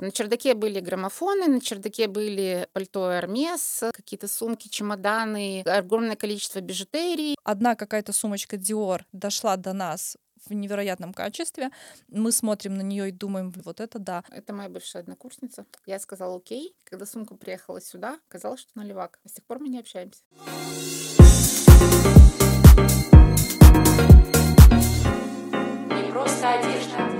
На чердаке были граммофоны, на чердаке были пальто Hermes, какие-то сумки, чемоданы, огромное количество бижутерии. Одна какая-то сумочка Dior дошла до нас в невероятном качестве. Мы смотрим на нее и думаем, вот это да. Это моя бывшая однокурсница. Я сказала окей. Когда сумка приехала сюда, казалось, что наливак. А с тех пор мы не общаемся. Не просто одежда.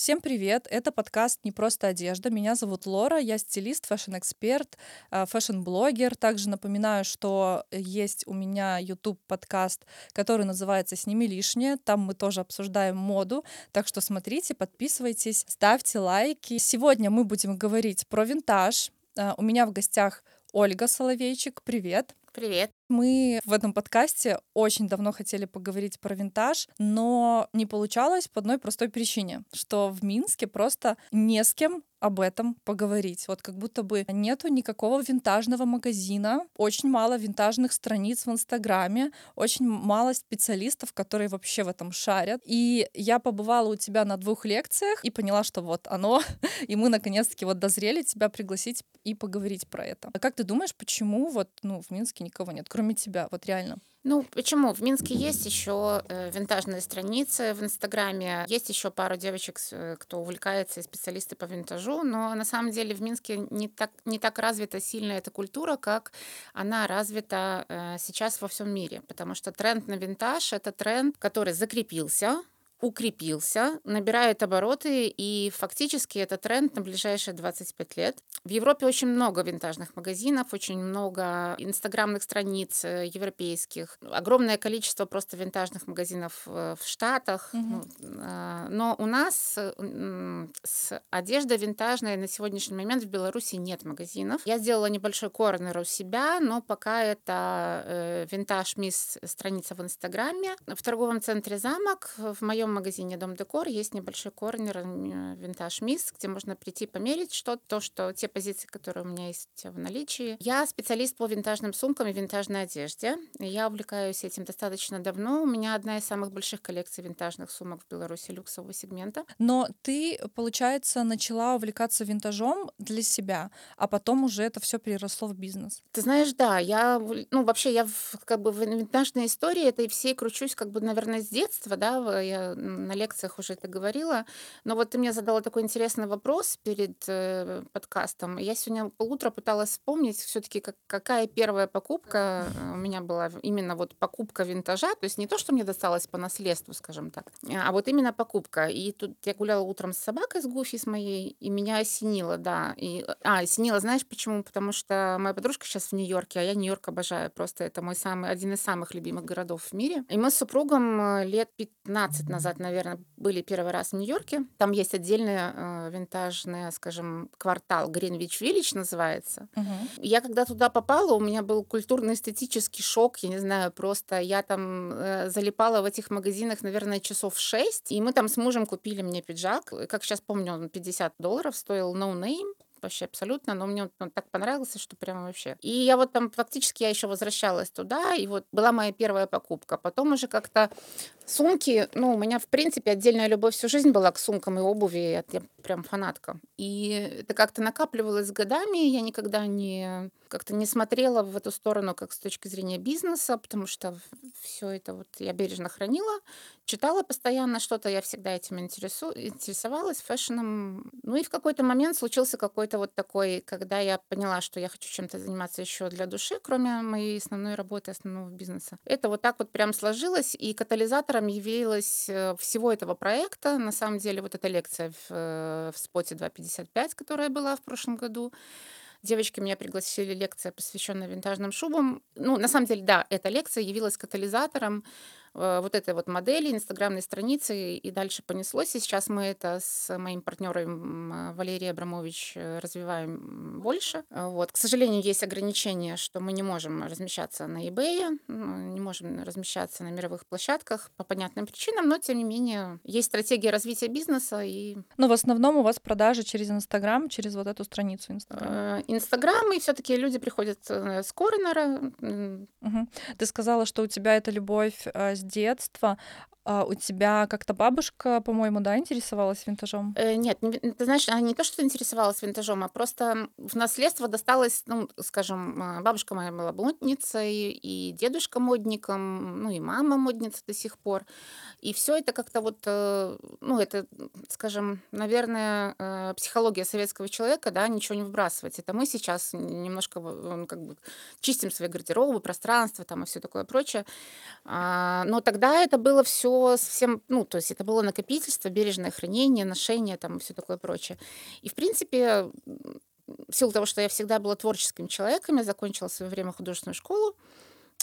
Всем привет! Это подкаст «Не просто одежда». Меня зовут Лора, я стилист, фэшн-эксперт, а, фэшн-блогер. Также напоминаю, что есть у меня YouTube-подкаст, который называется «Сними лишнее». Там мы тоже обсуждаем моду, так что смотрите, подписывайтесь, ставьте лайки. Сегодня мы будем говорить про винтаж. А, у меня в гостях Ольга Соловейчик. Привет! Привет. Мы в этом подкасте очень давно хотели поговорить про винтаж, но не получалось по одной простой причине, что в Минске просто не с кем об этом поговорить. Вот как будто бы нету никакого винтажного магазина, очень мало винтажных страниц в Инстаграме, очень мало специалистов, которые вообще в этом шарят. И я побывала у тебя на двух лекциях и поняла, что вот оно, и мы наконец-таки вот дозрели тебя пригласить и поговорить про это. А как ты думаешь, почему вот ну, в Минске никого нет, кроме тебя, вот реально? Ну, почему? В Минске есть еще э, винтажные страницы в Инстаграме, есть еще пару девочек, э, кто увлекается, и специалисты по винтажу, но на самом деле в Минске не так, не так развита сильно эта культура, как она развита э, сейчас во всем мире, потому что тренд на винтаж — это тренд, который закрепился, укрепился, набирает обороты, и фактически это тренд на ближайшие 25 лет. В Европе очень много винтажных магазинов, очень много инстаграмных страниц э, европейских, огромное количество просто винтажных магазинов в Штатах. Угу. Но у нас э, с одеждой винтажной на сегодняшний момент в Беларуси нет магазинов. Я сделала небольшой корнер у себя, но пока это винтаж мисс страница в Инстаграме. В торговом центре «Замок» в моем моем магазине Дом Декор есть небольшой корнер Винтаж Мисс, где можно прийти померить что-то, то, что те позиции, которые у меня есть в наличии. Я специалист по винтажным сумкам и винтажной одежде. Я увлекаюсь этим достаточно давно. У меня одна из самых больших коллекций винтажных сумок в Беларуси люксового сегмента. Но ты, получается, начала увлекаться винтажом для себя, а потом уже это все переросло в бизнес. Ты знаешь, да, я, ну, вообще, я в, как бы в винтажной истории этой всей кручусь, как бы, наверное, с детства, да, я на лекциях уже это говорила. Но вот ты мне задала такой интересный вопрос перед э, подкастом. Я сегодня полутора пыталась вспомнить все-таки, как, какая первая покупка э, у меня была именно вот покупка винтажа. То есть не то, что мне досталось по наследству, скажем так, а вот именно покупка. И тут я гуляла утром с собакой, с Гуфи, с моей, и меня осенило, да. И, а, осенило, знаешь почему? Потому что моя подружка сейчас в Нью-Йорке, а я Нью-Йорк обожаю. Просто это мой самый, один из самых любимых городов в мире. И мы с супругом э, лет 15 назад назад, наверное, были первый раз в Нью-Йорке. Там есть отдельный э, винтажный, скажем, квартал Гринвич Виллидж называется. Угу. Я когда туда попала, у меня был культурно-эстетический шок, я не знаю, просто я там э, залипала в этих магазинах, наверное, часов шесть, и мы там с мужем купили мне пиджак, как сейчас помню, он 50 долларов стоил, no name, вообще абсолютно, но мне он так понравился, что прямо вообще. И я вот там фактически я еще возвращалась туда, и вот была моя первая покупка. Потом уже как-то сумки, ну, у меня, в принципе, отдельная любовь всю жизнь была к сумкам и обуви, я прям фанатка. И это как-то накапливалось годами, я никогда не как-то не смотрела в эту сторону как с точки зрения бизнеса, потому что все это вот я бережно хранила, читала постоянно что-то, я всегда этим интересу, интересовалась фэшном. Ну и в какой-то момент случился какой-то вот такой, когда я поняла, что я хочу чем-то заниматься еще для души, кроме моей основной работы, основного бизнеса. Это вот так вот прям сложилось, и катализатором явилась э, всего этого проекта, на самом деле, вот эта лекция в, э, в споте 255, которая была в прошлом году, Девочки меня пригласили лекция, посвященная винтажным шубам. Ну, на самом деле, да, эта лекция явилась катализатором вот этой вот модели, инстаграмной страницы, и дальше понеслось. И сейчас мы это с моим партнером Валерией Абрамович э, развиваем больше. Э, вот. К сожалению, есть ограничения, что мы не можем размещаться на eBay, не можем размещаться на мировых площадках по понятным причинам, но тем не менее есть стратегия развития бизнеса. И... Но в основном у вас продажи через Инстаграм, через вот эту страницу Инстаграм. Инстаграм, и все-таки люди приходят с корнера. Угу. Ты сказала, что у тебя эта любовь с детства. А у тебя как-то бабушка, по-моему, да, интересовалась винтажом? Э, нет, не ты знаешь, не то что интересовалась винтажом, а просто в наследство досталось, ну, скажем, а, бабушка моя была модницей, и дедушка модником, ну, и мама модница до сих пор. И все это как-то вот, э, ну, это, скажем, наверное, э, психология советского человека, да, ничего не выбрасывать. Это мы сейчас немножко как бы чистим свои гардеробы, пространство там и все такое прочее. А, но тогда это было все совсем, ну, то есть это было накопительство, бережное хранение, ношение там и все такое прочее. И, в принципе, в силу того, что я всегда была творческим человеком, я закончила в свое время художественную школу,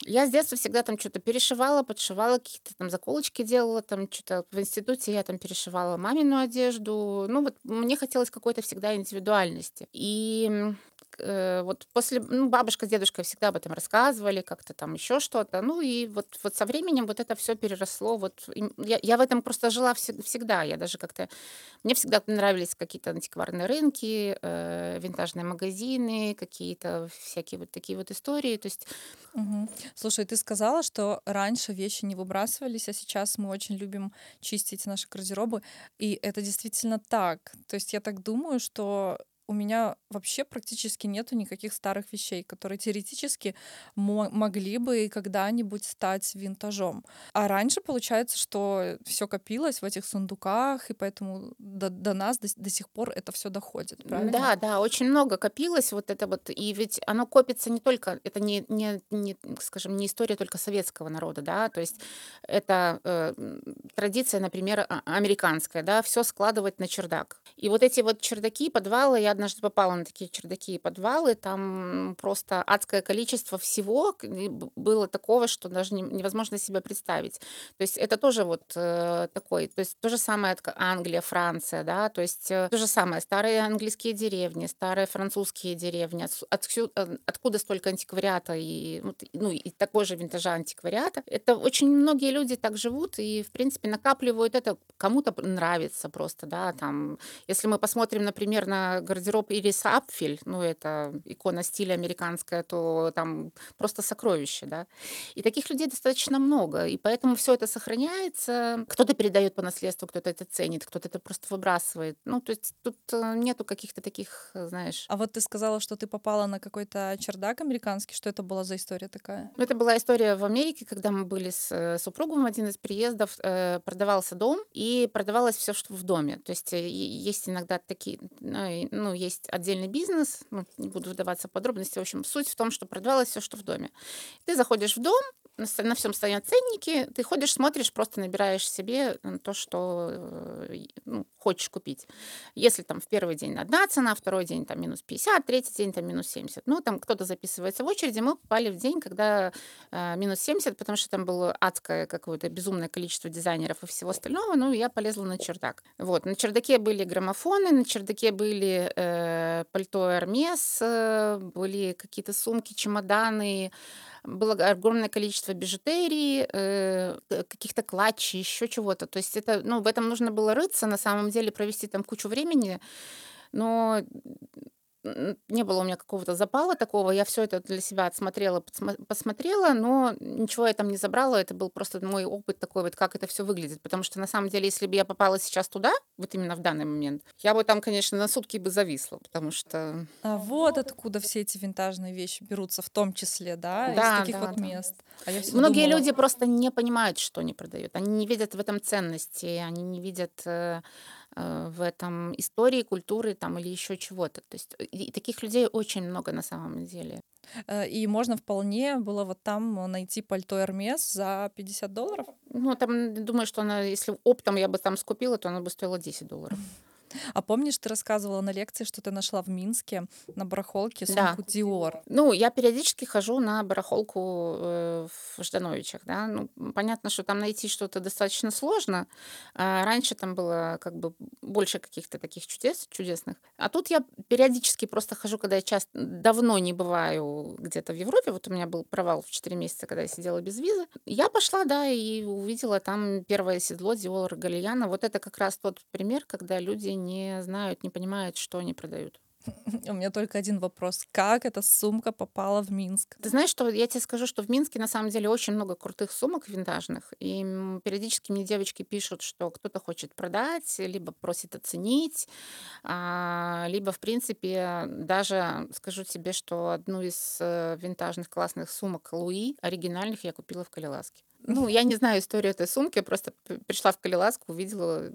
я с детства всегда там что-то перешивала, подшивала, какие-то там заколочки делала, там что-то в институте я там перешивала мамину одежду. Ну вот мне хотелось какой-то всегда индивидуальности. И э, вот после, ну, бабушка с дедушкой всегда об этом рассказывали, как-то там еще что-то. Ну и вот, вот со временем вот это все переросло. Вот я, я в этом просто жила всег- всегда. Я даже как-то... Мне всегда нравились какие-то антикварные рынки, э, винтажные магазины, какие-то всякие вот такие вот истории. То есть Мгм. Слушай, ты сказала, что раньше вещи не выбрасывались, а сейчас мы очень любим чистить наши гардеробы. И это действительно так. То есть я так думаю, что у меня вообще практически нету никаких старых вещей, которые теоретически мо- могли бы когда-нибудь стать винтажом. А раньше получается, что все копилось в этих сундуках, и поэтому до, до нас до, до сих пор это все доходит, правильно? Да, да, очень много копилось вот это вот, и ведь оно копится не только, это не, не, не скажем, не история только советского народа, да, то есть это э, традиция, например, а- американская, да, все складывать на чердак. И вот эти вот чердаки, подвалы, я однажды попала на такие чердаки и подвалы, там просто адское количество всего было такого, что даже невозможно себе представить. То есть это тоже вот э, такой, то есть то же самое Англия, Франция, да, то есть э, то же самое старые английские деревни, старые французские деревни, отсюда, э, откуда столько антиквариата и, ну, и такой же винтажа антиквариата. Это очень многие люди так живут и, в принципе, накапливают это, кому-то нравится просто, да, там, если мы посмотрим, например, на гардероб гардероб Ирис Апфель, ну, это икона стиля американская, то там просто сокровище, да. И таких людей достаточно много, и поэтому все это сохраняется. Кто-то передает по наследству, кто-то это ценит, кто-то это просто выбрасывает. Ну, то есть тут э, нету каких-то таких, э, знаешь... А вот ты сказала, что ты попала на какой-то чердак американский. Что это была за история такая? Ну, это была история в Америке, когда мы были с э, супругом в один из приездов, продавался дом, и продавалось все, что в доме. То есть есть иногда такие, ну, ну есть отдельный бизнес, ну, не буду вдаваться в подробности, в общем, суть в том, что продавалось все, что в доме. Ты заходишь в дом, на всем стоят ценники, ты ходишь, смотришь, просто набираешь себе то, что э, ну, хочешь купить. Если там в первый день одна цена, второй день там минус 50, третий день там минус 70. Ну, там кто-то записывается в очереди, мы попали в день, когда э, минус 70, потому что там было адское какое-то безумное количество дизайнеров и всего остального, ну, я полезла на чердак. Вот, на чердаке были граммофоны, на чердаке были э, пальто Hermes, э, были какие-то сумки, чемоданы, было огромное количество бижутерии, э, каких-то клатчей, еще чего-то. То есть это, ну, в этом нужно было рыться, на самом деле провести там кучу времени, но не было у меня какого-то запала такого. Я все это для себя отсмотрела, посмотрела, но ничего я там не забрала. Это был просто мой опыт такой вот, как это все выглядит. Потому что на самом деле, если бы я попала сейчас туда, вот именно в данный момент, я бы там, конечно, на сутки бы зависла, потому что... А вот откуда все эти винтажные вещи берутся, в том числе, да, да из таких да, вот да. мест. А Многие думала... люди просто не понимают, что они продают. Они не видят в этом ценности, они не видят э, в этом истории, культуры там или еще чего-то. То есть и таких людей очень много на самом деле. Э, и можно вполне было вот там найти пальто Hermes за 50 долларов? Ну, там, думаю, что она, если оптом я бы там скупила, то она бы стоила 10 долларов. А помнишь, ты рассказывала на лекции, что ты нашла в Минске на барахолке сумку да. Dior? Ну, я периодически хожу на барахолку э, в Ждановичах, да. Ну, понятно, что там найти что-то достаточно сложно. А раньше там было как бы больше каких-то таких чудес чудесных. А тут я периодически просто хожу, когда я часто давно не бываю где-то в Европе. Вот у меня был провал в 4 месяца, когда я сидела без визы. Я пошла, да, и увидела там первое седло Диор Галияна. Вот это как раз тот пример, когда люди не знают, не понимают, что они продают. У меня только один вопрос. Как эта сумка попала в Минск? Ты знаешь, что я тебе скажу, что в Минске на самом деле очень много крутых сумок винтажных. И периодически мне девочки пишут, что кто-то хочет продать, либо просит оценить, а, либо, в принципе, даже скажу тебе, что одну из э, винтажных классных сумок Луи, оригинальных, я купила в Калиласке. Ну, я не знаю историю этой сумки, просто пришла в Калиласку, увидела,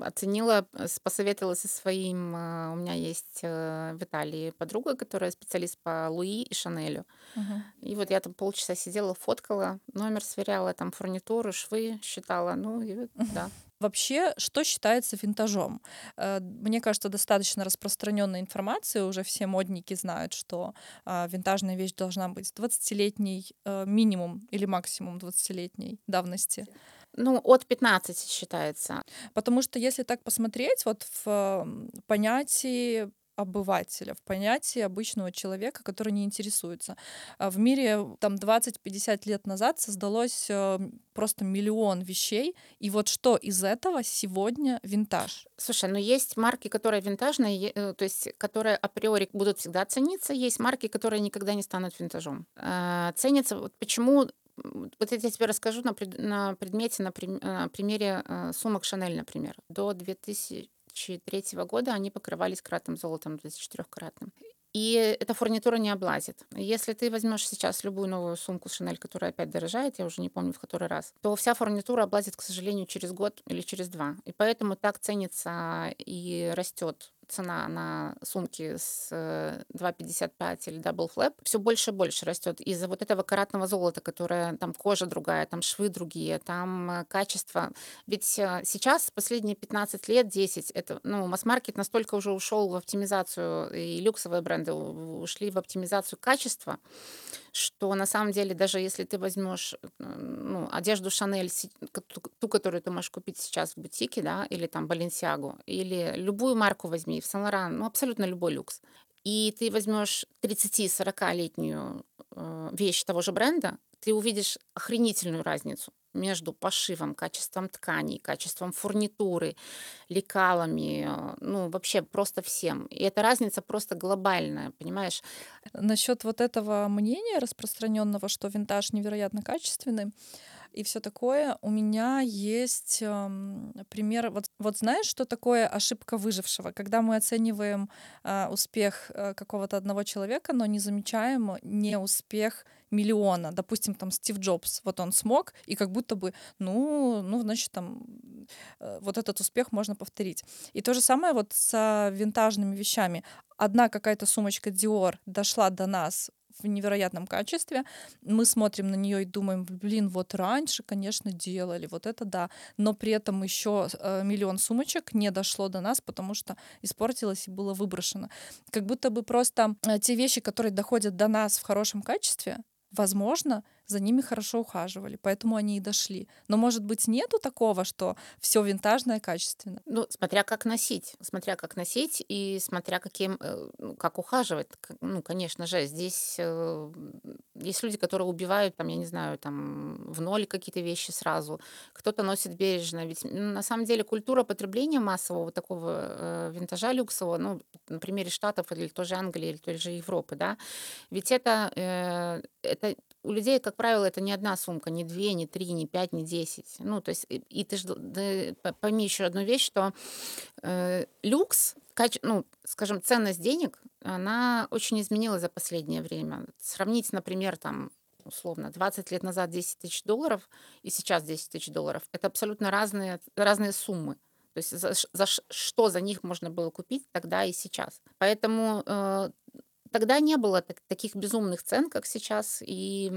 оценила, посоветовалась со своим... А, у меня есть э, в Италии подруга, которая специалист по Луи и Шанелю. Мгм. И вот я там полчаса сидела, фоткала, номер сверяла, там фурнитуру, швы считала. Ну, и да. Вообще, что считается винтажом? Э, Мне кажется, достаточно распространенная информация. Уже все модники знают, что а, винтажная вещь должна быть 20-летней э, минимум или максимум 20-летней давности. Ну, от 15 считается. Потому что если так посмотреть, вот в понятии обывателя, в понятии обычного человека, который не интересуется. А В мире там 20-50 лет назад создалось э, просто миллион вещей, и вот что из этого сегодня винтаж? Слушай, ну есть марки, которые винтажные, э, то есть которые априори будут всегда цениться, есть марки, которые никогда не станут винтажом. А, Ценятся, вот почему, вот я тебе расскажу на, пред- на предмете, на прим- э, примере э, сумок Шанель, например. До 2003 года они покрывались кратным золотом, 24-кратным. И эта фурнитура не облазит. Если ты возьмешь сейчас любую новую сумку Шанель, которая опять дорожает, я уже не помню в который раз, то вся фурнитура облазит, к сожалению, через год или через два. И поэтому так ценится и растет цена на сумки с э, 2,55 или Double Flap все больше и больше растет из-за вот этого каратного золота, которое там кожа другая, там швы другие, там э, качество. Ведь э, сейчас, последние 15 лет, 10, это, ну, масс-маркет настолько уже ушел в оптимизацию, и люксовые бренды ушли в оптимизацию качества, что на самом деле даже если ты возьмешь э, ну, одежду Шанель, ту, которую ты можешь купить сейчас в бутике, да, или там Баленсиагу, или любую марку возьми, в Сан-Лоран, ну, абсолютно любой люкс, и ты возьмешь 30-40-летнюю э, вещь того же бренда, ты увидишь охренительную разницу между пошивом, качеством тканей, качеством фурнитуры, лекалами, э, ну, вообще просто всем. И эта разница просто глобальная, понимаешь? Насчет вот этого мнения распространенного, что винтаж невероятно качественный и все такое, у меня есть эм, пример. Вот, вот знаешь, что такое ошибка выжившего? Когда мы оцениваем э, успех э, какого-то одного человека, но не замечаем не успех миллиона. Допустим, там Стив Джобс, вот он смог, и как будто бы, ну, ну, значит, там э, вот этот успех можно повторить. И то же самое вот с винтажными вещами. Одна какая-то сумочка Dior дошла до нас в невероятном качестве. Мы смотрим на нее и думаем, блин, вот раньше, конечно, делали, вот это да. Но при этом еще э, миллион сумочек не дошло до нас, потому что испортилось и было выброшено. Как будто бы просто э, те вещи, которые доходят до нас в хорошем качестве, возможно, за ними хорошо ухаживали, поэтому они и дошли. Но, может быть, нету такого, что все винтажное качественно. Ну, смотря как носить, смотря как носить и смотря каким, э, ну, как ухаживать. Ну, конечно же, здесь э, есть люди, которые убивают, там, я не знаю, там, в ноль какие-то вещи сразу. Кто-то носит бережно. Ведь на самом деле культура потребления массового такого э, винтажа люксового, ну, на примере Штатов или той же Англии, или той же Европы, да, ведь это, это у людей, как правило, это не одна сумка, не две, не три, не пять, не десять. Ну, то есть, и, и ты ж, д- д- п- пойми еще одну вещь, что э, люкс, каче- ну, скажем, ценность денег, она очень изменилась за последнее время. Сравнить, например, там, условно, 20 лет назад 10 тысяч долларов и сейчас 10 тысяч долларов, это абсолютно разные, разные суммы. То есть за, за что за них можно было купить тогда и сейчас. Поэтому э, тогда не было так- таких безумных цен, как сейчас, и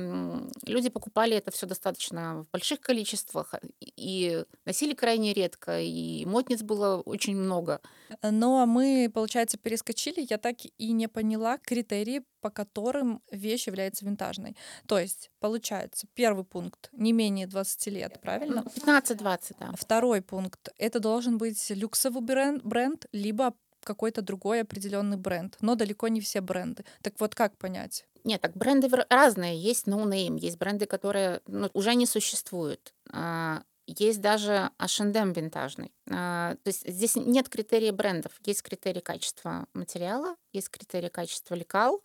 люди покупали это все достаточно в больших количествах а, и носили крайне редко, и модниц было очень много. Но мы, получается, перескочили. Я так и не поняла критерии, по которым вещь является винтажной. То есть, получается, первый пункт не менее 20 лет, правильно? Ну, 15-20, да. Второй пункт это должен быть люксовый бренд, бренд либо какой-то другой определенный бренд, но далеко не все бренды. Так вот, как понять? Нет, так бренды разные. Есть no name, есть бренды, которые ну, уже не существуют. А, есть даже H&M винтажный. А, то есть здесь нет критерия брендов, есть критерий качества материала, есть критерий качества лекал,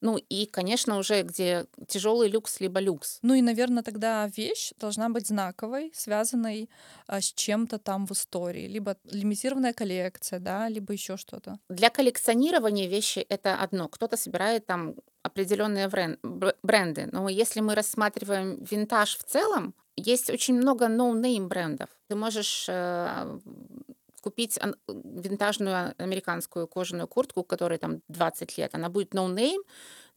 ну и, конечно, уже где тяжелый люкс либо люкс. Ну и, наверное, тогда вещь должна быть знаковой, связанной а, с чем-то там в истории, либо лимитированная коллекция, да, либо еще что-то. Для коллекционирования вещи это одно. Кто-то собирает там определенные бренды, но если мы рассматриваем винтаж в целом, есть очень много no-name брендов. Ты можешь э, купить винтажную американскую кожаную куртку, которой там 20 лет. Она будет no name,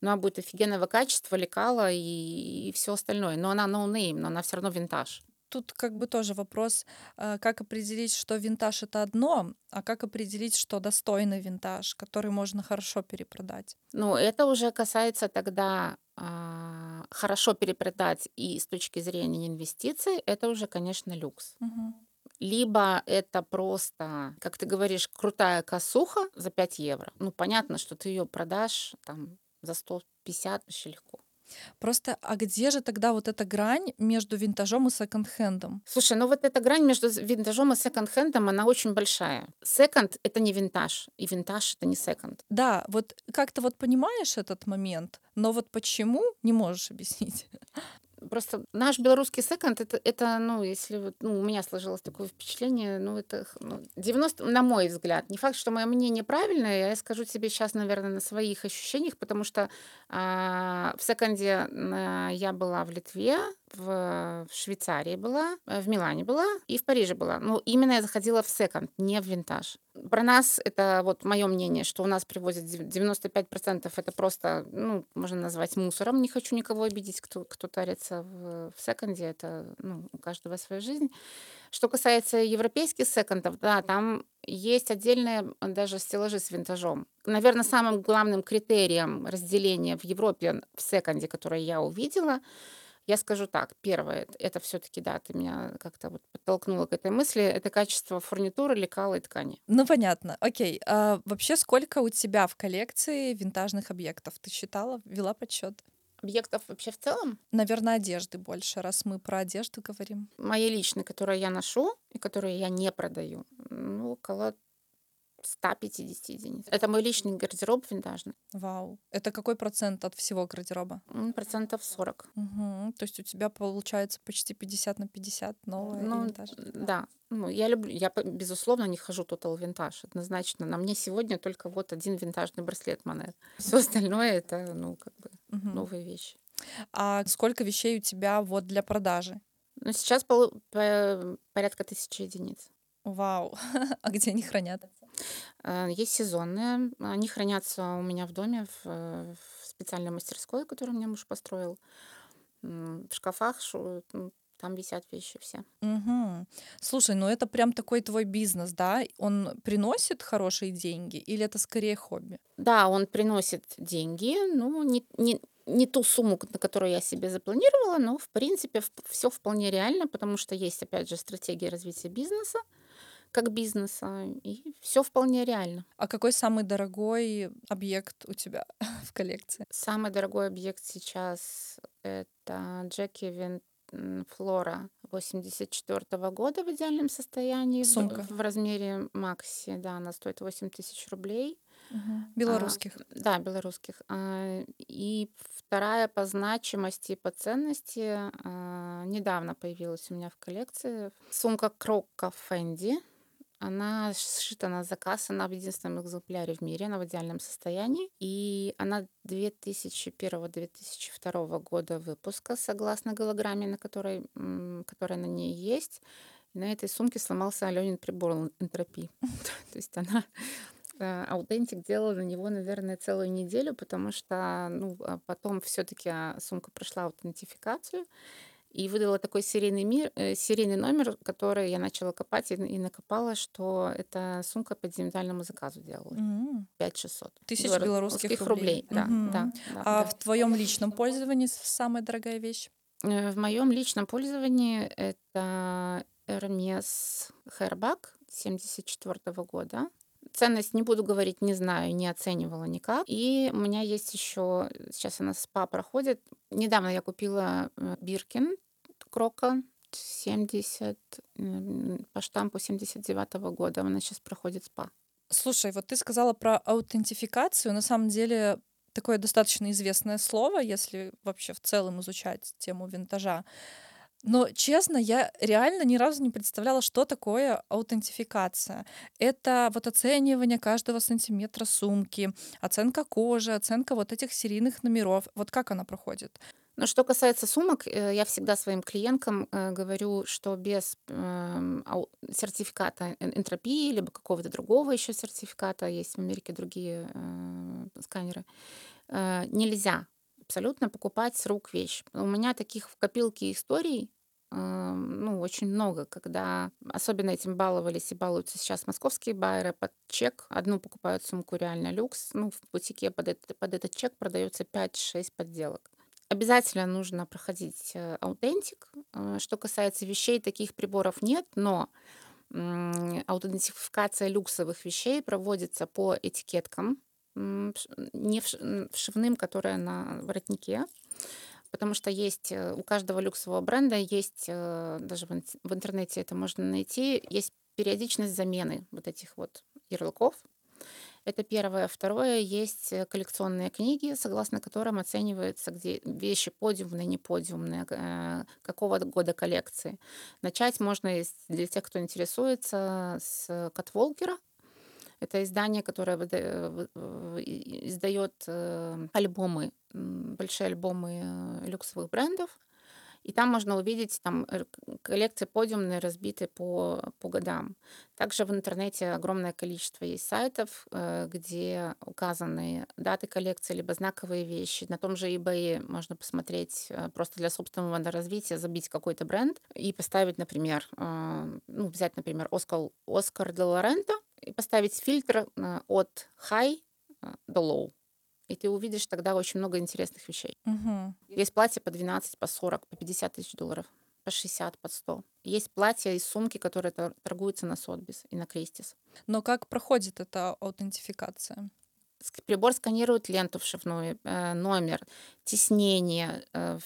но она будет офигенного качества, лекала и, и все остальное. Но она no name, но она все равно винтаж. Тут как бы тоже вопрос, э, как определить, что винтаж это одно, а как определить, что достойный винтаж, который можно хорошо перепродать. Ну, это уже касается тогда а, хорошо перепродать и с точки зрения инвестиций, это уже, конечно, люкс. Угу либо это просто, как ты говоришь, крутая косуха за 5 евро. Ну, понятно, что ты ее продашь там за 150 вообще легко. Просто, а где же тогда вот эта грань между винтажом и секонд-хендом? Слушай, ну вот эта грань между винтажом и секонд-хендом, она очень большая. Секонд — это не винтаж, и винтаж — это не секонд. Да, вот как то вот понимаешь этот момент, но вот почему не можешь объяснить? Просто наш белорусский секонд это, это ну, если вот, ну, у меня сложилось такое впечатление, ну, это ну, 90, на мой взгляд. Не факт, что мое мнение правильное, я скажу тебе сейчас, наверное, на своих ощущениях, потому что а, в секонде а, я была в Литве, в Швейцарии была, в Милане была и в Париже была. Ну, именно я заходила в секонд, не в винтаж. Про нас это вот мое мнение, что у нас привозят 95% это просто, ну, можно назвать мусором. Не хочу никого обидеть, кто, кто тарится в, в секонде. Это, ну, у каждого своя жизнь. Что касается европейских секондов, да, там есть отдельные даже стеллажи с винтажом. Наверное, самым главным критерием разделения в Европе в секонде, которое я увидела, я скажу так, первое, это все-таки, да, ты меня как-то вот подтолкнула к этой мысли, это качество фурнитуры, лекала и ткани. Ну, понятно. Окей. А вообще, сколько у тебя в коллекции винтажных объектов? Ты считала, вела подсчет? Объектов вообще в целом? Наверное, одежды больше, раз мы про одежду говорим. Мои личные, которые я ношу и которые я не продаю, ну, около 150 единиц. Это мой личный гардероб винтажный. Вау. Это какой процент от всего гардероба? Процентов 40. Угу. То есть у тебя получается почти 50 на 50 новое ну, винтаж. Да. Ну, я люблю, я, безусловно, не хожу тотал винтаж. Однозначно. На мне сегодня только вот один винтажный браслет монет. Все остальное это, ну, как бы угу. новые вещи. А сколько вещей у тебя вот для продажи? Ну, сейчас пол, по, порядка тысячи единиц. Вау. а где они хранятся? Э, есть сезонные. Они хранятся у меня в доме в, в специальной мастерской, которую мне муж построил. В шкафах там висят вещи все. Угу. Слушай, ну это прям такой твой бизнес, да? Он приносит хорошие деньги или это скорее хобби? Да, он приносит деньги, ну не, не, не ту сумму, на которую я себе запланировала, но в принципе все вполне реально, потому что есть, опять же, стратегия развития бизнеса как бизнеса, и все вполне реально. А какой самый дорогой объект у тебя в коллекции? Самый дорогой объект сейчас это Джеки Вин Флора 84 -го года в идеальном состоянии. Сумка. В, в размере Макси, да, она стоит 8 тысяч рублей. Угу. Белорусских. А, да, белорусских. А, и вторая по значимости и по ценности а, недавно появилась у меня в коллекции. Сумка Крокка Фэнди она сшита на заказ, она в единственном экземпляре в мире, она в идеальном состоянии. И она 2001-2002 года выпуска, согласно голограмме, на которой, которая на ней есть. На этой сумке сломался Аленин прибор энтропии. То есть она э, аутентик делала на него, наверное, целую неделю, потому что ну, а потом все-таки а, сумка прошла аутентификацию, и выдала такой серийный, мир, э, серийный номер, который я начала копать и, и накопала, что это сумка по индивидуальному заказу делала. Mm. 5600. Тысяч белорусских рублей. рублей. Да, mm-hmm. да, да, а да. в твоем личном пользовании самая дорогая вещь? Э, в моем личном пользовании это Hermes Hairbag 74 года ценность не буду говорить, не знаю, не оценивала никак. И у меня есть еще, сейчас она спа проходит. Недавно я купила э, Биркин Крока 70, по штампу 79 года. Она сейчас проходит СПА. Слушай, вот ты сказала про аутентификацию. На самом деле такое достаточно известное слово, если вообще в целом изучать тему винтажа. Но, честно, я реально ни разу не представляла, что такое аутентификация. Это вот оценивание каждого сантиметра сумки, оценка кожи, оценка вот этих серийных номеров. Вот как она проходит? Но что касается сумок, э, я всегда своим клиенткам э, говорю, что без эм, сертификата энтропии, либо какого-то другого еще сертификата, есть в Америке другие э, сканеры, нельзя абсолютно покупать с рук вещь. У меня таких в копилке историй ну, очень много, когда особенно этим баловались и балуются сейчас московские байеры под чек. Одну покупают сумку реально люкс. Ну, в бутике под этот, под этот чек продается 5-6 подделок. Обязательно нужно проходить э, аутентик. Э, что касается вещей, таких приборов нет, но аутентификация люксовых вещей проводится по этикеткам, не вшивным, которые на воротнике, потому что есть э, у каждого люксового бренда есть, даже в интернете это можно найти, есть периодичность замены вот этих вот ярлыков. Это первое. Второе, есть э, коллекционные книги, согласно которым оцениваются где вещи подиумные, не подиумные, э, какого года коллекции. Начать можно для тех, кто интересуется, с Катволкера. Это издание, которое издает э, альбомы, большие альбомы люксовых брендов. И там можно увидеть там коллекции подиумные, разбиты по, по годам. Также в интернете огромное количество есть сайтов, э, где указаны даты коллекции, либо знаковые вещи. На том же eBay можно посмотреть э, просто для собственного развития, забить какой-то бренд и поставить, например, э, ну, взять, например, Оскар, Оскар де Лоренто и поставить фильтр от high до low и ты увидишь тогда очень много интересных вещей. Угу. Есть платья по 12, по 40, по 50 тысяч долларов, по 60, по 100. Есть платья и сумки, которые торгуются на Сотбис и на Кристис. Но как проходит эта аутентификация? Прибор сканирует ленту вшивную, э, номер, теснение, э,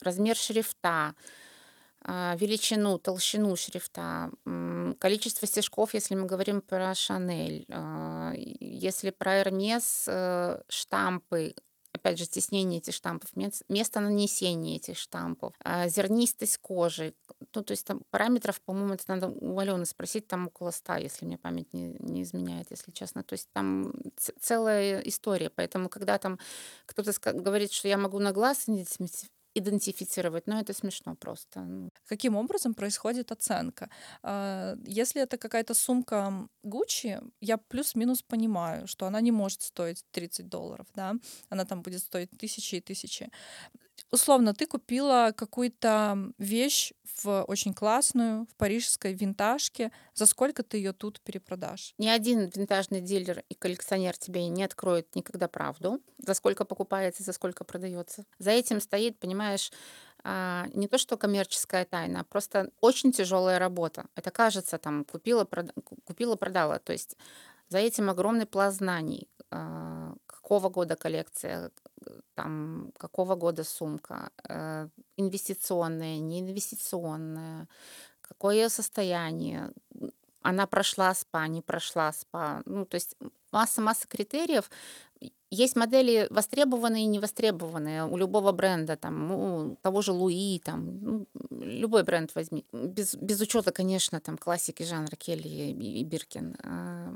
размер шрифта, величину, толщину шрифта, количество стежков, если мы говорим про Шанель, а, если про Эрмес, э, штампы, опять же, стеснение этих штампов, место нанесения этих штампов, а, зернистость кожи. Ну, то есть там параметров, по-моему, это надо у Алены спросить, там около ста, если мне память не, не изменяет, если честно. То есть там целая история. Поэтому, когда там кто-то говорит, что я могу на глаз идентифицировать, но это смешно просто. Ну. Каким образом происходит оценка? А, если это какая-то сумка Gucci, я плюс-минус понимаю, что она не может стоить 30 долларов, да, она там будет стоить тысячи и тысячи условно, ты купила какую-то вещь в очень классную, в парижской винтажке. За сколько ты ее тут перепродашь? Ни один винтажный дилер и коллекционер тебе не откроет никогда правду, за сколько покупается, за сколько продается. За этим стоит, понимаешь, а, не то что коммерческая тайна, а просто очень тяжелая работа. Это кажется, там, купила, прода- купила, продала. То есть за этим огромный пласт знаний. Какого года коллекция, там, какого года сумка, э, инвестиционная, неинвестиционная, какое ее состояние, она прошла спа, не прошла спа. Ну, то есть масса-масса критериев. Есть модели востребованные и невостребованные у любого бренда, там, у того же Луи, там, ну, любой бренд возьми. Без, без учета, конечно, там, классики жанра Келли и, и Биркин. А,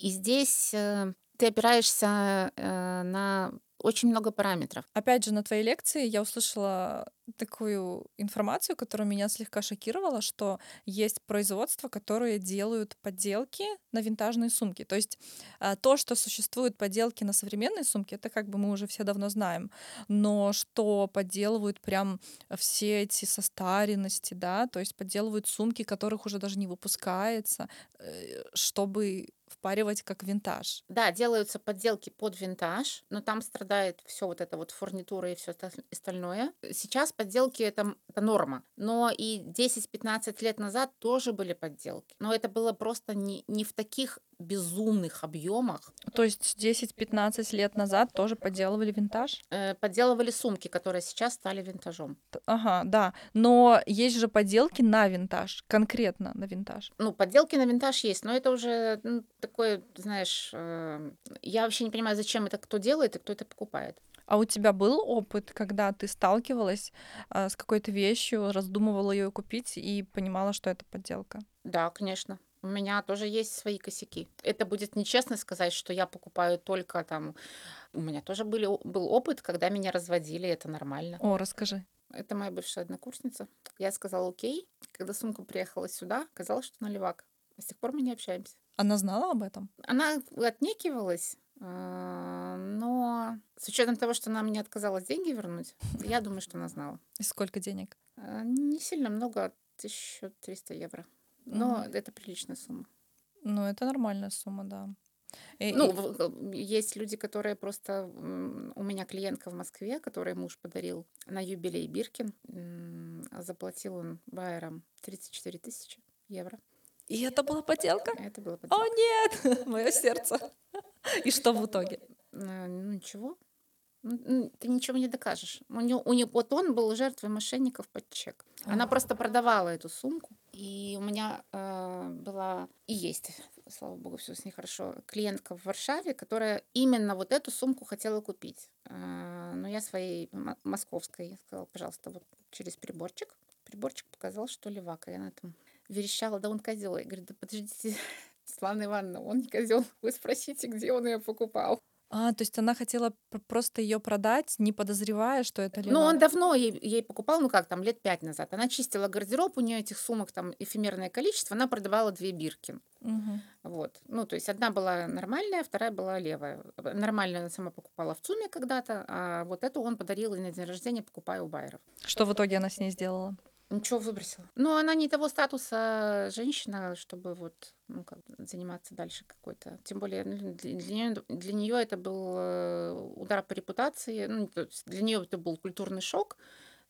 и здесь э, ты опираешься э, на очень много параметров. Опять же, на твоей лекции я услышала такую информацию, которая меня слегка шокировала, что есть производства, которые делают подделки на винтажные сумки. То есть а, то, что существуют подделки на современные сумки, это как бы мы уже все давно знаем. Но что подделывают прям все эти состаренности, да, то есть подделывают сумки, которых уже даже не выпускается, э, чтобы впаривать как винтаж. Да, делаются подделки под винтаж, но там страдает все вот это вот фурнитура и все остальное. Сейчас подделки это, это норма. Но и 10-15 лет назад тоже были подделки. Но это было просто не, не в таких безумных объемах. То есть 10-15 лет назад тоже подделывали винтаж? Э, подделывали сумки, которые сейчас стали винтажом. Ага, да. Но есть же подделки на винтаж, конкретно на винтаж. Ну, подделки на винтаж есть, но это уже ну, такое, знаешь, э, я вообще не понимаю, зачем это кто делает и кто это покупает. А у тебя был опыт, когда ты сталкивалась а, с какой-то вещью, раздумывала ее купить и понимала, что это подделка? Да, конечно. У меня тоже есть свои косяки. Это будет нечестно сказать, что я покупаю только там. У меня тоже были, был опыт, когда меня разводили, это нормально. О, расскажи. Это моя бывшая однокурсница. Я сказала окей. Когда сумка приехала сюда, казалось, что наливак. А с тех пор мы не общаемся. Она знала об этом? Она отнекивалась, а, но с учетом того, что она мне отказалась деньги вернуть, я думаю, что она знала. И сколько денег? А, не сильно много, 1300 евро. Но mm. это приличная сумма. Ну, это нормальная сумма, да. И, ну, и... есть люди, которые просто... У меня клиентка в Москве, которой муж подарил на юбилей Биркин. Заплатил он байерам 34 тысячи евро. И это была подделка? Это была подделка. О, нет! Мое сердце. И что в итоге? Ну, ничего. Ты ничего не докажешь. У него, у него, вот он был жертвой мошенников под чек. Она просто продавала эту сумку. И у меня э, была и есть, слава богу, все с ней хорошо, клиентка в Варшаве, которая именно вот эту сумку хотела купить. Э, но я своей московской сказала, пожалуйста, вот через приборчик. Приборчик показал, что левака. Я на этом верещала, да он козел. Я говорю, да подождите, Слава Ивановна, он не козел. Вы спросите, где он ее покупал. А, то есть она хотела просто ее продать, не подозревая, что это левак. Ну, он давно ей, ей покупал, ну как там, лет пять назад. Она чистила гардероб, у нее этих сумок там эфемерное количество, она продавала две бирки. Угу. Вот. Ну, то есть одна была нормальная, вторая была левая. Нормальную она сама покупала в ЦУМе когда-то, а вот эту он подарил и на день рождения, покупая у байеров. Что в итоге она с ней сделала? Ничего выбросила. Но она не того статуса женщина, чтобы вот ну, как, заниматься дальше какой-то. Тем более ну, для, нее, для нее это был э, удар по репутации. Ну, для нее это был культурный шок.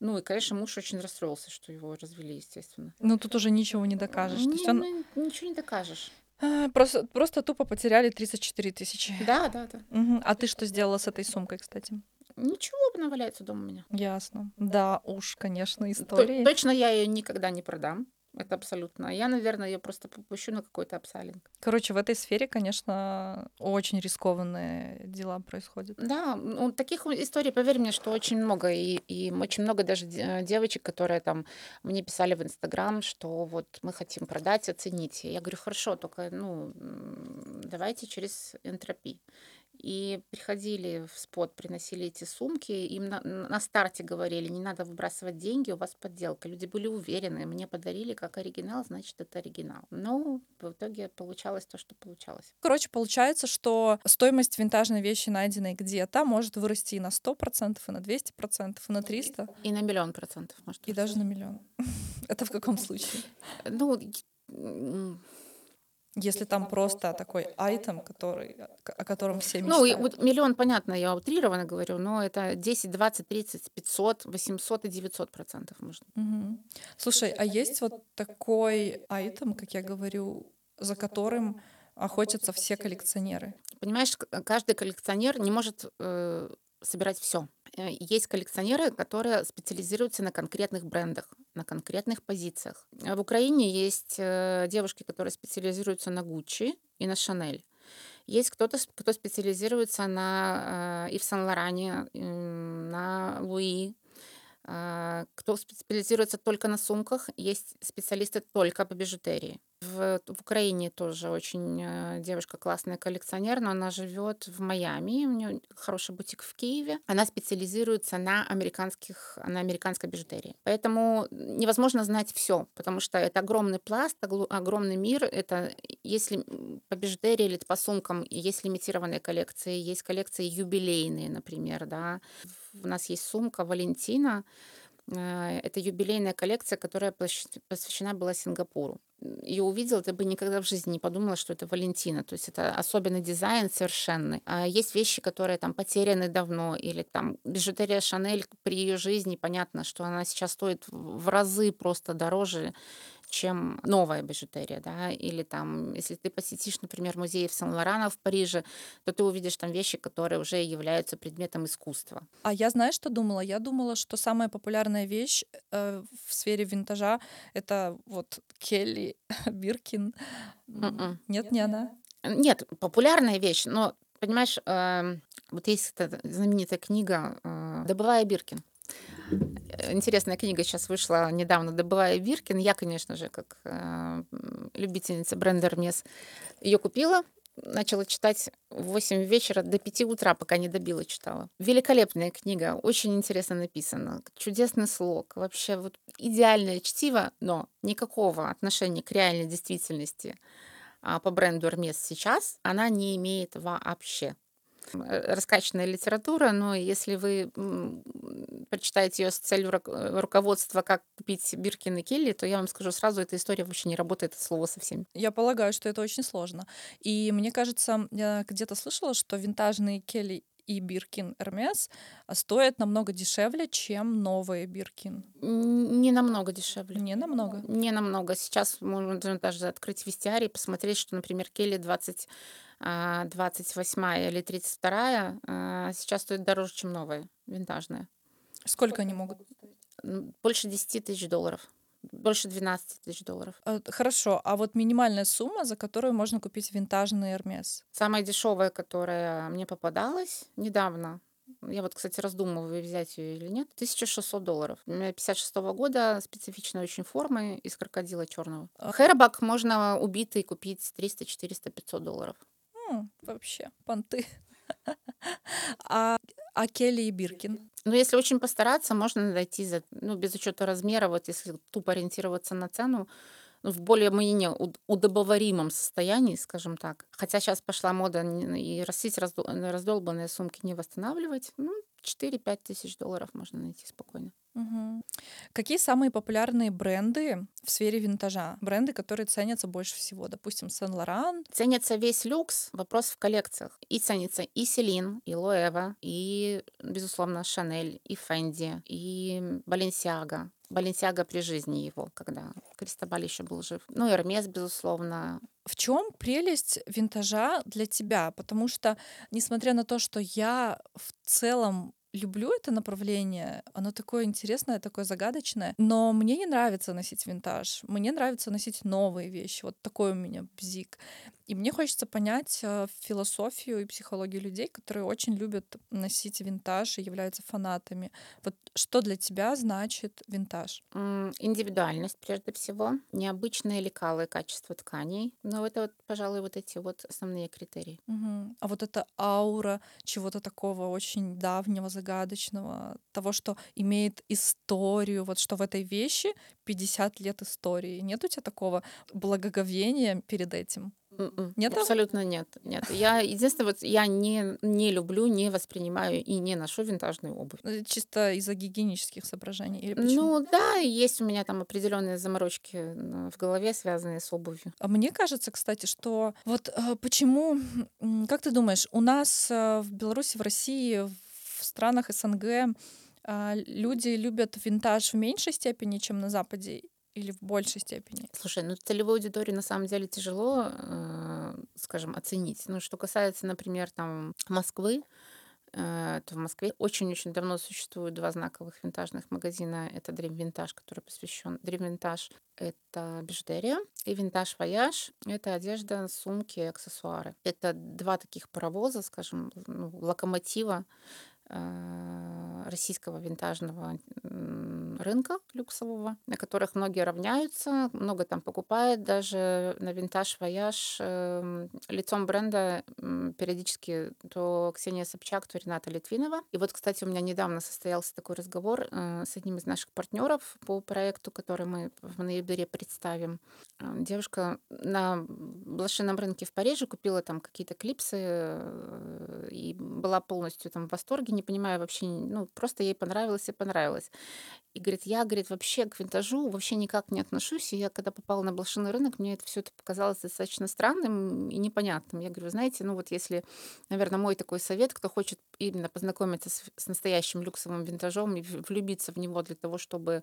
Ну и, конечно, муж очень расстроился, что его развели, естественно. Ну тут уже ничего не докажешь. Не, То есть он... ну, ничего не докажешь. А, просто, просто тупо потеряли 34 тысячи. Да, да, да. Угу. А ты что сделала с этой сумкой, кстати? Ничего, она валяется дома у меня. Ясно. Да, уж, конечно, история. Точно я ее никогда не продам. Это абсолютно. Я, наверное, ее просто попущу на какой-то апсайлинг. Короче, в этой сфере, конечно, очень рискованные дела происходят. Да, ну, таких историй, поверь мне, что очень много. И, и очень много даже девочек, которые там мне писали в Инстаграм, что вот мы хотим продать, оцените. Я говорю, хорошо, только ну, давайте через энтропи и приходили в спот, приносили эти сумки, им на, на старте говорили, не надо выбрасывать деньги, у вас подделка. Люди были уверены, мне подарили как оригинал, значит, это оригинал. Но в итоге получалось то, что получалось. Короче, получается, что стоимость винтажной вещи, найденной где-то, может вырасти и на 100%, и на 200%, и на 300%. И на миллион процентов. Может и даже на миллион. Это в каком случае? Ну, если там просто такой айтем, который, о котором все мечтают. Ну, вот миллион, понятно, я утрированно говорю, но это 10, 20, 30, 500, 800 и 900 процентов можно. Угу. Слушай, а есть вот такой айтем, как я говорю, за которым охотятся все коллекционеры? Понимаешь, каждый коллекционер не может э, собирать все. Э, есть коллекционеры, которые специализируются на конкретных брендах, на конкретных позициях. В Украине есть э, девушки, которые специализируются на Gucci и на Chanel. Есть кто-то, кто специализируется на Ив Сен Лоране, на Луи, а, кто специализируется только на сумках, есть специалисты только по бижутерии. В, в Украине тоже очень э, девушка классная коллекционер, но она живет в Майами, у нее хороший бутик в Киеве. Она специализируется на американских, на американской бижутерии. Поэтому невозможно знать все, потому что это огромный пласт, огромный мир. Это если по бижутерии или по сумкам есть лимитированные коллекции, есть коллекции юбилейные, например, да. У нас есть сумка Валентина, это юбилейная коллекция, которая посвящена была Сингапуру. Ее увидела, ты бы никогда в жизни не подумала, что это Валентина. То есть это особенный дизайн совершенный. А есть вещи, которые там потеряны давно, или там бижутерия Шанель при ее жизни, понятно, что она сейчас стоит в разы просто дороже, чем новая бижутерия, да, или там, если ты посетишь, например, музей в Сан-Лорано в Париже, то ты увидишь там вещи, которые уже являются предметом искусства. А я, знаешь, что думала? Я думала, что самая популярная вещь э, в сфере винтажа — это вот Келли Биркин. М-м. Нет, не она? Нет, популярная вещь, но, понимаешь, эм, вот есть эта знаменитая книга э, «Добывая Биркин». Интересная книга сейчас вышла недавно «Добывая Биркин». Я, конечно же, как э, любительница бренда Hermes, ее купила, начала читать в 8 вечера до 5 утра, пока не добила читала. Великолепная книга, очень интересно написана, чудесный слог, вообще вот идеальное чтиво, но никакого отношения к реальной действительности а, по бренду Hermes сейчас она не имеет вообще. Э, раскачанная литература, но если вы прочитаете ее с целью э, руководства, как купить Биркин и Келли, то я вам скажу сразу, эта история вообще не работает от слова совсем. Я полагаю, что это очень сложно. И мне кажется, я где-то слышала, что винтажные Келли и Биркин Эрмес стоят намного дешевле, чем новые Биркин. Не намного дешевле. Не намного. Не намного. Сейчас можно даже открыть вестиарий и посмотреть, что, например, Келли 20 28 а, или 32 а, сейчас стоит дороже, чем новая, винтажная. Сколько они могут Больше 10 тысяч долларов. Больше 12 тысяч долларов. Э, хорошо, а вот минимальная сумма, за которую можно купить винтажный Эрмес? Самая дешевая, которая мне попадалась недавно, я вот, кстати, раздумываю, взять ее или нет. 1600 долларов. 56 -го года специфичной очень формы из крокодила черного. Хэрбак можно убитый купить 300, 400, 500 долларов. М, вообще, понты. А, а Келли и Биркин? Ну, если очень постараться, можно найти, за, ну, без учета размера, вот если тупо ориентироваться на цену, ну, в более-менее удобоваримом состоянии, скажем так. Хотя сейчас пошла мода и растить раздолбанные сумки не восстанавливать. Ну, 4-5 тысяч долларов можно найти спокойно. Угу. Какие самые популярные бренды в сфере винтажа? Бренды, которые ценятся больше всего. Допустим, Сен Лоран. Ценится весь люкс. Вопрос в коллекциях. И ценится и Селин, и Лоэва, и, безусловно, Шанель, и Фенди, и Баленсиага. Баленсиага при жизни его, когда Кристобаль еще был жив. Ну, Эрмес, безусловно. В чем прелесть винтажа для тебя? Потому что, несмотря на то, что я в целом люблю это направление. Оно такое интересное, такое загадочное. Но мне не нравится носить винтаж. Мне нравится носить новые вещи. Вот такой у меня бзик. И мне хочется понять э, философию и психологию людей, которые очень любят носить винтаж и являются фанатами. Вот что для тебя значит винтаж? Индивидуальность, прежде всего, необычные лекалы качество тканей. Ну, это, вот, пожалуй, вот эти вот основные критерии. Угу. А вот эта аура чего-то такого очень давнего, загадочного, того, что имеет историю, вот что в этой вещи 50 лет истории. Нет у тебя такого благоговения перед этим? М-м. Нет? Абсолютно нет. Нет. Я единственное, вот я не, не люблю, не воспринимаю и не ношу винтажную обувь. Ну, чисто из-за гигиенических соображений? Или почему? Ну да, есть у меня там определенные заморочки в голове, связанные с обувью. А мне кажется, кстати, что вот э, почему, как ты думаешь, у нас э, в Беларуси, в России, в странах СНГ а, люди любят винтаж в меньшей степени, чем на Западе, или в большей степени? Слушай, ну целевую аудиторию на самом деле тяжело, э, скажем, оценить. Ну, что касается, например, там Москвы, э, то в Москве очень-очень давно существуют два знаковых винтажных магазина. Это Dream Vintage, который посвящен Dream Vintage — это бижутерия, и Vintage Voyage — это одежда, сумки, аксессуары. Это два таких паровоза, скажем, ну, локомотива российского винтажного рынка люксового, на которых многие равняются, много там покупают, даже на винтаж вояж эм, лицом бренда периодически то Ксения Собчак, то Рената Литвинова. И вот, кстати, у меня недавно состоялся такой разговор э, с одним из наших партнеров по проекту, который мы в ноябре представим. Э, девушка на блошином рынке в Париже купила там какие-то клипсы и была полностью там в восторге, не понимая вообще, ну, просто ей понравилось и понравилось. И говорит, я, говорит, вообще к винтажу вообще никак не отношусь. И я, когда попала на блошиный рынок, мне это все это показалось достаточно странным и непонятным. Я говорю, знаете, ну вот если, наверное, мой такой совет, кто хочет именно познакомиться с, с настоящим люксовым винтажом и влюбиться в него для того, чтобы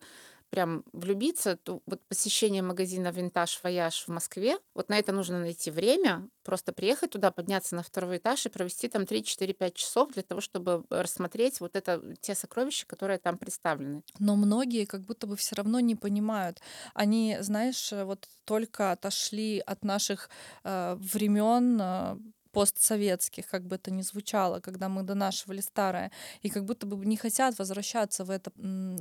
прям влюбиться, то вот посещение магазина «Винтаж Вояж» в Москве, вот на это нужно найти время, просто приехать туда, подняться на второй этаж и провести там 3-4-5 часов для того, чтобы рассмотреть вот это, те сокровища, которые там представлены. Но многие как будто бы все равно не понимают. Они, знаешь, вот только отошли от наших э, времен э, постсоветских, как бы это ни звучало, когда мы донашивали старое, и как будто бы не хотят возвращаться в это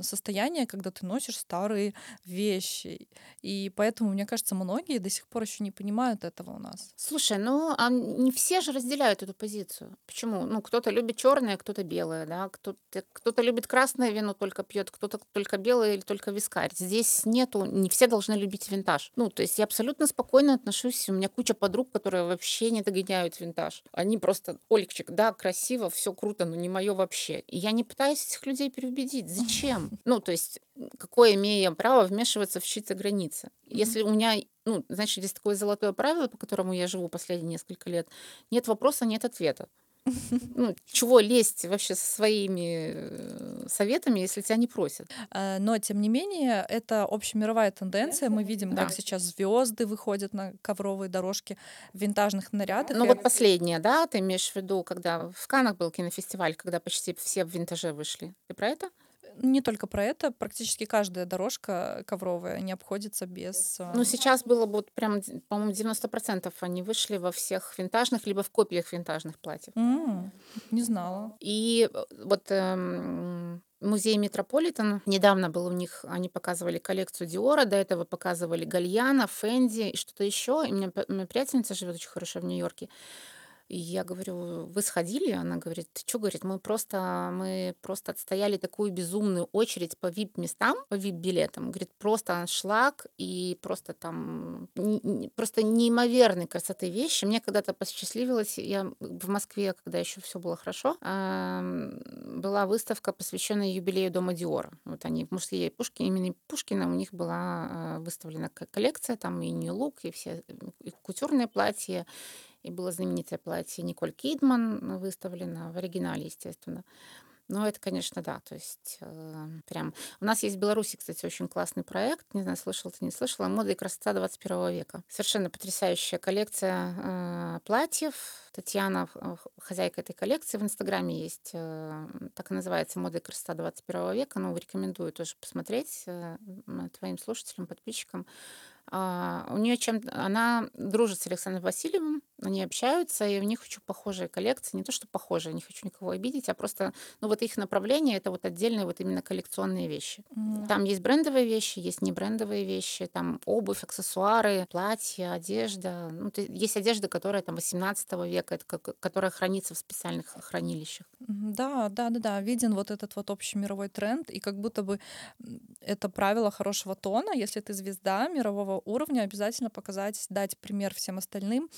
состояние, когда ты носишь старые вещи. И поэтому, мне кажется, многие до сих пор еще не понимают этого у нас. Слушай, ну а не все же разделяют эту позицию. Почему? Ну, кто-то любит черное, кто-то белое, да, кто-то кто любит красное вино, только пьет, кто-то только белое или только вискарь. Здесь нету, не все должны любить винтаж. Ну, то есть я абсолютно спокойно отношусь. У меня куча подруг, которые вообще не догоняют винтаж. Они просто, Олечек, да, красиво, все круто, но не мое вообще. И я не пытаюсь этих людей переубедить. Зачем? Ну, то есть, какое имею право вмешиваться в чьи-то границы? Если у меня, ну, значит, есть такое золотое правило, по которому я живу последние несколько лет. Нет вопроса, нет ответа. Ну, чего лезть вообще со своими э, советами, если тебя не просят? Э, но, тем не менее, это общемировая тенденция. Мы видим, да. как сейчас звезды выходят на ковровые дорожки в винтажных нарядах. Ну, вот последняя, да, ты имеешь в виду, когда в Канах был кинофестиваль, когда почти все в винтаже вышли. Ты про это? Не только про это, практически каждая дорожка ковровая не обходится без... Ну, сейчас было вот прям, по-моему, 90% они вышли во всех винтажных, либо в копиях винтажных платьев. Mm, не знала. И э, вот эм, музей Метрополитен. Недавно был у них, они показывали коллекцию Диора, до этого показывали Гальяна, Фенди и что-то еще. И у меня, у меня приятельница живет очень хорошо в Нью-Йорке. И я говорю, вы сходили? Она говорит, что, говорит, мы просто, мы просто отстояли такую безумную очередь по VIP-местам, по VIP-билетам. Говорит, просто аншлаг и просто там, просто неимоверной красоты вещи. Мне когда-то посчастливилось, я в Москве, когда еще все было хорошо, была выставка, посвященная юбилею Дома Диора. Вот они в мужские Пушкина, именно Пушкина у них была а, выставлена коллекция, там и Look, и все и кутюрные платья, и было знаменитое платье Николь Кидман выставлено в оригинале, естественно. Но это, конечно, да, то есть э, прям... У нас есть в Беларуси, кстати, очень классный проект, не знаю, слышал ты, не слышала, «Мода и красота 21 века». Совершенно потрясающая коллекция э, платьев. Татьяна, э, хозяйка этой коллекции, в Инстаграме есть, э, так и называется «Мода и красота 21 века». Ну, рекомендую тоже посмотреть э, твоим слушателям, подписчикам. А, у нее чем она дружит с Александром Васильевым, они общаются, и у них очень похожие коллекции. Не то, что похожие, не хочу никого обидеть, а просто, ну, вот их направление это вот отдельные вот именно коллекционные вещи. Mm. Там есть брендовые вещи, есть не брендовые вещи, там обувь, аксессуары, платья, одежда. Ну, есть одежда, которая там 18 века, это, которая хранится в специальных хранилищах. Да, да, да, да. Виден вот этот вот общий мировой тренд, и как будто бы это правило хорошего тона. Если ты звезда мирового уровня, обязательно показать, дать пример всем остальным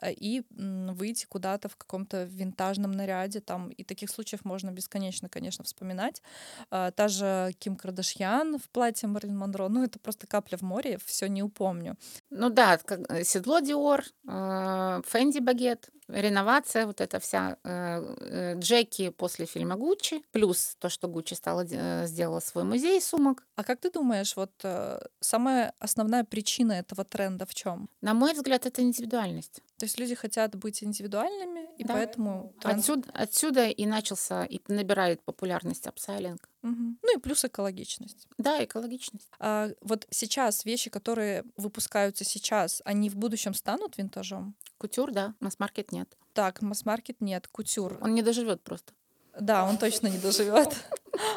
э, и выйти куда-то в каком-то винтажном наряде. Там и таких случаев можно бесконечно, конечно, вспоминать. А, та же Ким Кардашьян в платье Марлин Монро, ну это просто капля в море, все не упомню. Ну да, э, седло Диор, э, Фэнди Багет, реновация, вот эта вся э, Джеки после фильма Гуччи, плюс то, что Гуччи стала, сделала свой музей сумок. А как ты думаешь, вот самая основная причина этого тренда в чем? На мой взгляд, это индивидуальность. То есть люди хотят быть индивидуальными, и да. поэтому тренд... отсюда, отсюда и начался и набирает популярность апсайлинг. Угу. Ну и плюс экологичность. Да, экологичность. А вот сейчас вещи, которые выпускаются сейчас, они в будущем станут винтажом? Кутюр, да, масс-маркет нет. Так, масс-маркет нет, кутюр. Он не доживет просто. Да, он точно не доживет.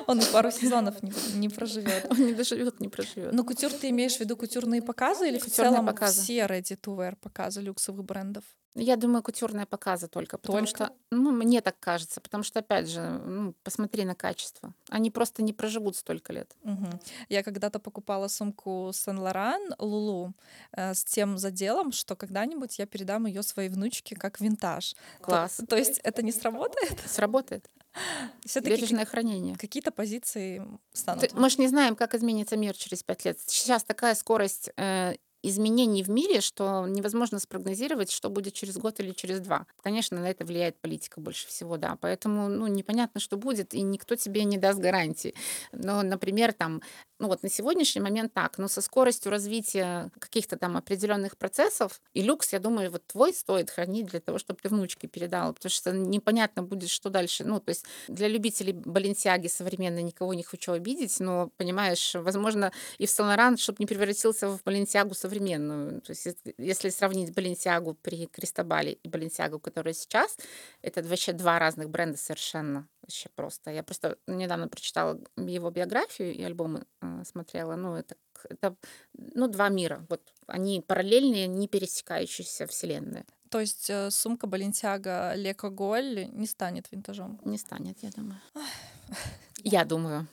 Он и пару сезонов не, не проживет. Он не доживет, не проживет. Ну, кутюр, ты имеешь в виду кутюрные показы или кутюрные в целом показы. все ready to wear показы люксовых брендов? Я думаю, кутюрные показы только, потому только? что, ну, мне так кажется, потому что, опять же, ну, посмотри на качество. Они просто не проживут столько лет. Угу. Я когда-то покупала сумку Сен-Лоран Лулу э, с тем заделом, что когда-нибудь я передам ее своей внучке как винтаж. Класс. То, то есть это не сработает? Сработает. Бережное хранение. Какие-то позиции станут. Мы же не знаем, как изменится мир через пять лет. Сейчас такая скорость э, изменений в мире, что невозможно спрогнозировать, что будет через год или через два. Конечно, на это влияет политика больше всего, да. Поэтому, ну, непонятно, что будет, и никто тебе не даст гарантии. Но, например, там Ну вот на сегодняшний момент так, но со скоростью развития каких-то там определенных процессов, и люкс, я думаю, вот твой стоит хранить для того, чтобы ты внучке передала, потому что непонятно будет, что дальше. Ну, то есть для любителей Баленсиаги современной никого не хочу обидеть, но, понимаешь, возможно, и в Сан-Лоран, чтобы не превратился в Баленсиагу современную. То есть если сравнить Баленсиагу при Кристобале и Баленсиагу, которая сейчас, это вообще два разных бренда совершенно. Вообще просто. Я просто недавно прочитала его биографию и альбомы э, смотрела. Ну, это, это ну, два мира. Вот они параллельные, не пересекающиеся вселенные. То есть э, сумка Баленсиага Леко Голь не станет винтажом? Не станет, я думаю. Я думаю.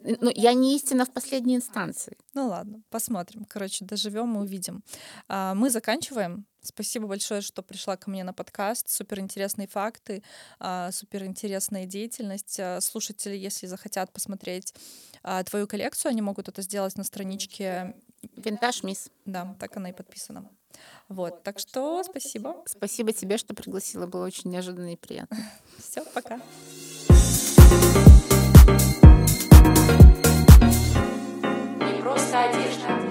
Ну, я не истина в последней инстанции. Ну ладно, посмотрим. Короче, доживем и увидим. А, мы заканчиваем. Спасибо большое, что пришла ко мне на подкаст. Супер интересные факты, а, супер интересная деятельность. А, слушатели, если захотят посмотреть твою коллекцию, они могут это сделать на страничке Винтаж Мисс. Да, так она и подписана. Вот, так что спасибо. Спасибо тебе, что пригласила. Было очень неожиданно и приятно. Все, пока. одежда.